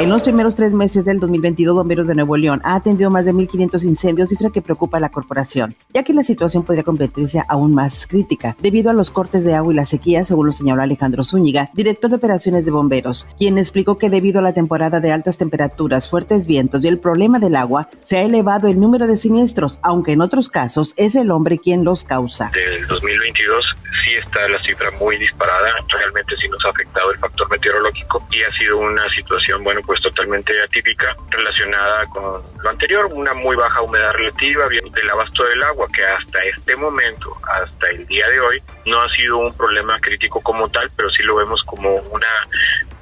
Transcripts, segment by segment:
En los primeros tres meses del 2022, Bomberos de Nuevo León ha atendido más de 1.500 incendios, cifra que preocupa a la corporación, ya que la situación podría convertirse aún más crítica debido a los cortes de agua y la sequía, según lo señaló Alejandro Zúñiga, director de operaciones de bomberos, quien explicó que debido a la temporada de altas temperaturas, fuertes vientos y el problema del agua, se ha elevado el número de siniestros, aunque en otros casos es el hombre quien los causa. Del 2022 está la cifra muy disparada, realmente sí nos ha afectado el factor meteorológico y ha sido una situación, bueno, pues totalmente atípica relacionada con lo anterior, una muy baja humedad relativa, bien del abasto del agua, que hasta este momento, hasta el día de hoy, no ha sido un problema crítico como tal, pero sí lo vemos como una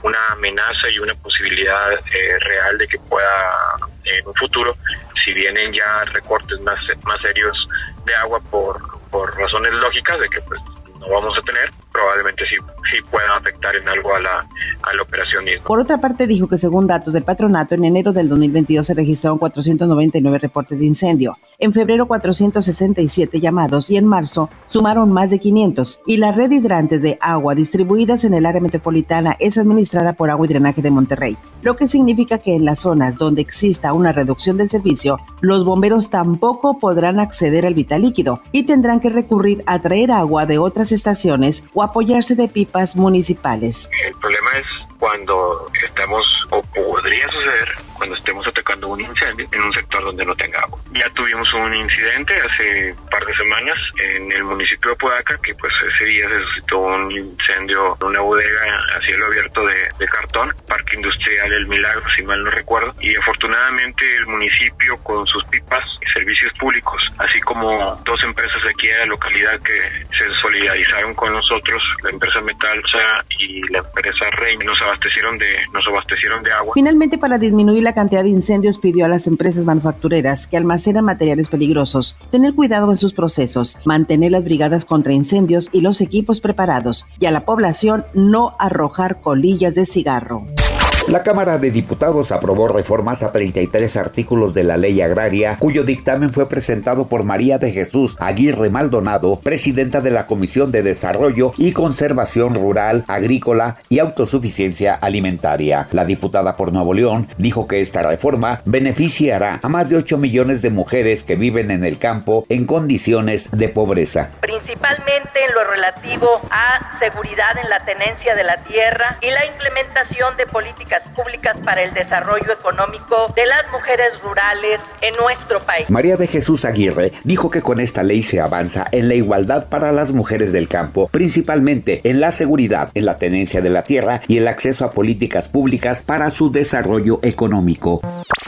una amenaza y una posibilidad eh, real de que pueda en un futuro, si vienen ya recortes más, más serios de agua por, por razones lógicas de que pues no vamos a tener, probablemente sí, sí pueda afectar en algo a la, a la operación misma. Por otra parte, dijo que según datos del patronato, en enero del 2022 se registraron 499 reportes de incendio, en febrero 467 llamados y en marzo sumaron más de 500. Y la red hidrantes de agua distribuidas en el área metropolitana es administrada por Agua y Drenaje de Monterrey, lo que significa que en las zonas donde exista una reducción del servicio, los bomberos tampoco podrán acceder al vital líquido y tendrán que recurrir a traer agua de otras estaciones o apoyarse de pipas municipales. El problema es cuando estamos, podría suceder, cuando estemos atacando un incendio en un sector donde no tenga agua. Ya tuvimos un incidente hace un par de semanas en el municipio de Podaca, que pues ese día se suscitó un incendio en una bodega a cielo abierto de, de cartón, Parque Industrial El Milagro, si mal no recuerdo, y afortunadamente el municipio con sus pipas y servicios públicos, así como dos empresas aquí de la localidad que se solidarizaron con nosotros, la empresa Metalsa y la empresa Rey, nos abastecieron de, nos abastecieron de agua. Finalmente, para disminuir la cantidad de incendios, pidió a las empresas manufactureras que almacenan materiales peligrosos tener cuidado en sus procesos, mantener las brigadas contra incendios y los equipos preparados, y a la población no arrojar colillas de cigarro. La Cámara de Diputados aprobó reformas a 33 artículos de la ley agraria, cuyo dictamen fue presentado por María de Jesús Aguirre Maldonado, presidenta de la Comisión de Desarrollo y Conservación Rural, Agrícola y Autosuficiencia Alimentaria. La diputada por Nuevo León dijo que esta reforma beneficiará a más de 8 millones de mujeres que viven en el campo en condiciones de pobreza. Principalmente en lo relativo a seguridad en la tenencia de la tierra y la implementación de políticas públicas para el desarrollo económico de las mujeres rurales en nuestro país. María de Jesús Aguirre dijo que con esta ley se avanza en la igualdad para las mujeres del campo, principalmente en la seguridad, en la tenencia de la tierra y el acceso a políticas públicas para su desarrollo económico.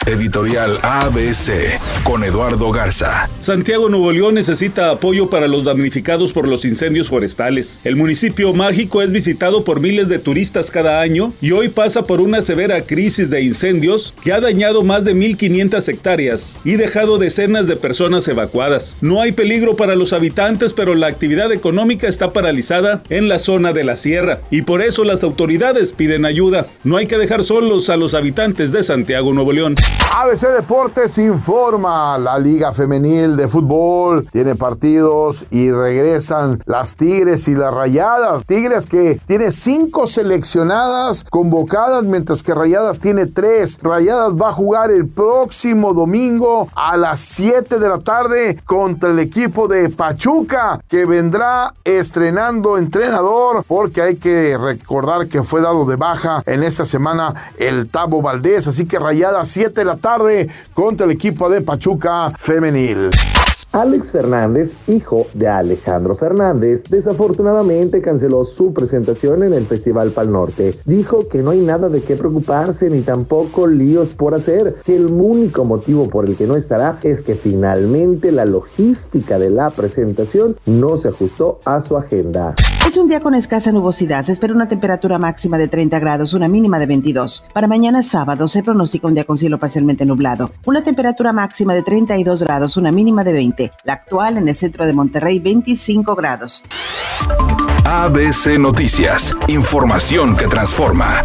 Editorial ABC con Eduardo Garza. Santiago Nuevo León necesita apoyo para los damnificados por los incendios forestales. El municipio mágico es visitado por miles de turistas cada año y hoy pasa por una severa crisis de incendios que ha dañado más de 1.500 hectáreas y dejado decenas de personas evacuadas. No hay peligro para los habitantes, pero la actividad económica está paralizada en la zona de la sierra y por eso las autoridades piden ayuda. No hay que dejar solos a los habitantes de Santiago Nuevo León. ABC Deportes informa, la Liga Femenil de Fútbol tiene partidos y regresan las Tigres y las Rayadas. Tigres que tiene cinco seleccionadas convocadas, mientras que Rayadas tiene tres. Rayadas va a jugar el próximo domingo a las 7 de la tarde contra el equipo de Pachuca, que vendrá estrenando entrenador, porque hay que recordar que fue dado de baja en esta semana el Tabo Valdés. Así que Rayadas 7 de la tarde contra el equipo de Pachuca Femenil. Alex Fernández, hijo de Alejandro Fernández, desafortunadamente canceló su presentación en el Festival Pal Norte. Dijo que no hay nada de qué preocuparse ni tampoco líos por hacer, que el único motivo por el que no estará es que finalmente la logística de la presentación no se ajustó a su agenda. Es un día con escasa nubosidad. Se espera una temperatura máxima de 30 grados, una mínima de 22. Para mañana sábado se pronostica un día con cielo parcialmente nublado. Una temperatura máxima de 32 grados, una mínima de 20. La actual en el centro de Monterrey, 25 grados. ABC Noticias. Información que transforma.